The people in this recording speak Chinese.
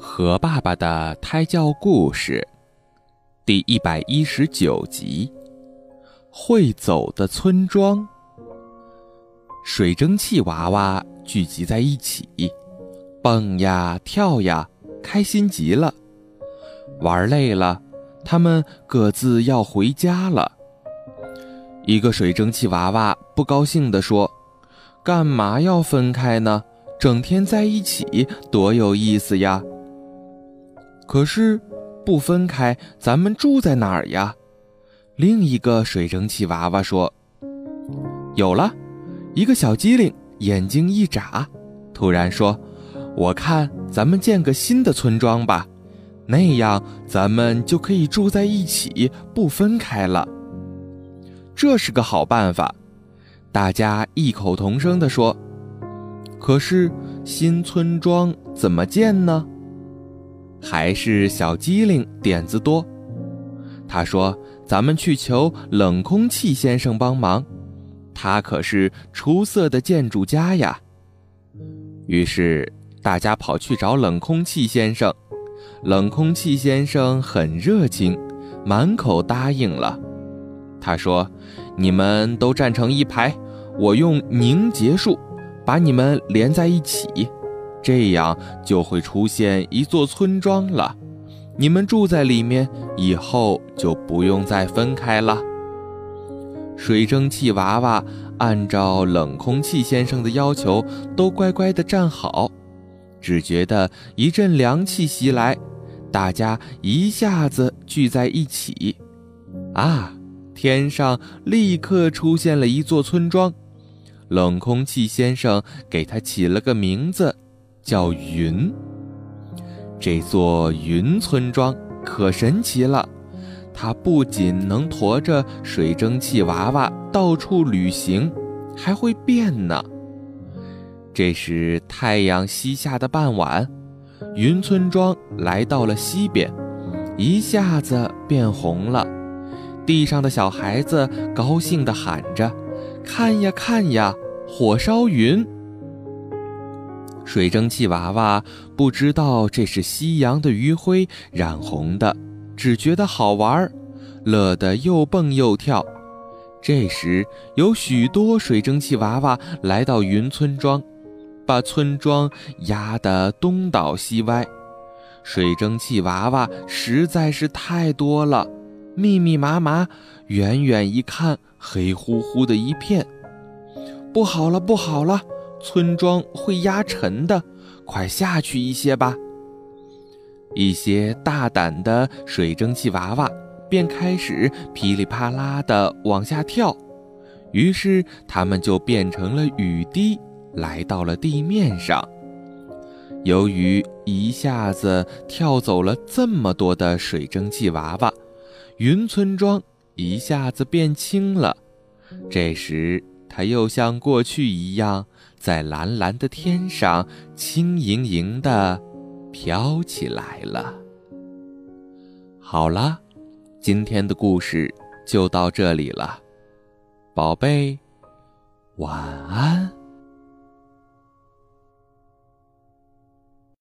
和爸爸的胎教故事，第一百一十九集。会走的村庄。水蒸气娃娃聚集在一起，蹦呀跳呀，开心极了。玩累了，他们各自要回家了。一个水蒸气娃娃不高兴地说：“干嘛要分开呢？整天在一起多有意思呀！”可是，不分开，咱们住在哪儿呀？另一个水蒸气娃娃说：“有了。”一个小机灵眼睛一眨，突然说：“我看咱们建个新的村庄吧，那样咱们就可以住在一起，不分开了。”这是个好办法，大家异口同声地说：“可是新村庄怎么建呢？”还是小机灵点子多，他说：“咱们去求冷空气先生帮忙，他可是出色的建筑家呀。”于是大家跑去找冷空气先生，冷空气先生很热情，满口答应了。他说：“你们都站成一排，我用凝结术把你们连在一起。”这样就会出现一座村庄了，你们住在里面，以后就不用再分开了。水蒸气娃娃按照冷空气先生的要求，都乖乖地站好。只觉得一阵凉气袭来，大家一下子聚在一起。啊，天上立刻出现了一座村庄，冷空气先生给它起了个名字。叫云，这座云村庄可神奇了。它不仅能驮着水蒸气娃娃到处旅行，还会变呢。这时太阳西下的傍晚，云村庄来到了西边，一下子变红了。地上的小孩子高兴地喊着：“看呀看呀，火烧云！”水蒸气娃娃不知道这是夕阳的余晖染红的，只觉得好玩儿，乐得又蹦又跳。这时，有许多水蒸气娃娃来到云村庄，把村庄压得东倒西歪。水蒸气娃娃实在是太多了，密密麻麻，远远一看，黑乎乎的一片。不好了，不好了！村庄会压沉的，快下去一些吧。一些大胆的水蒸气娃娃便开始噼里啪啦地往下跳，于是它们就变成了雨滴，来到了地面上。由于一下子跳走了这么多的水蒸气娃娃，云村庄一下子变轻了。这时，它又像过去一样。在蓝蓝的天上，轻盈盈的飘起来了。好了，今天的故事就到这里了，宝贝，晚安。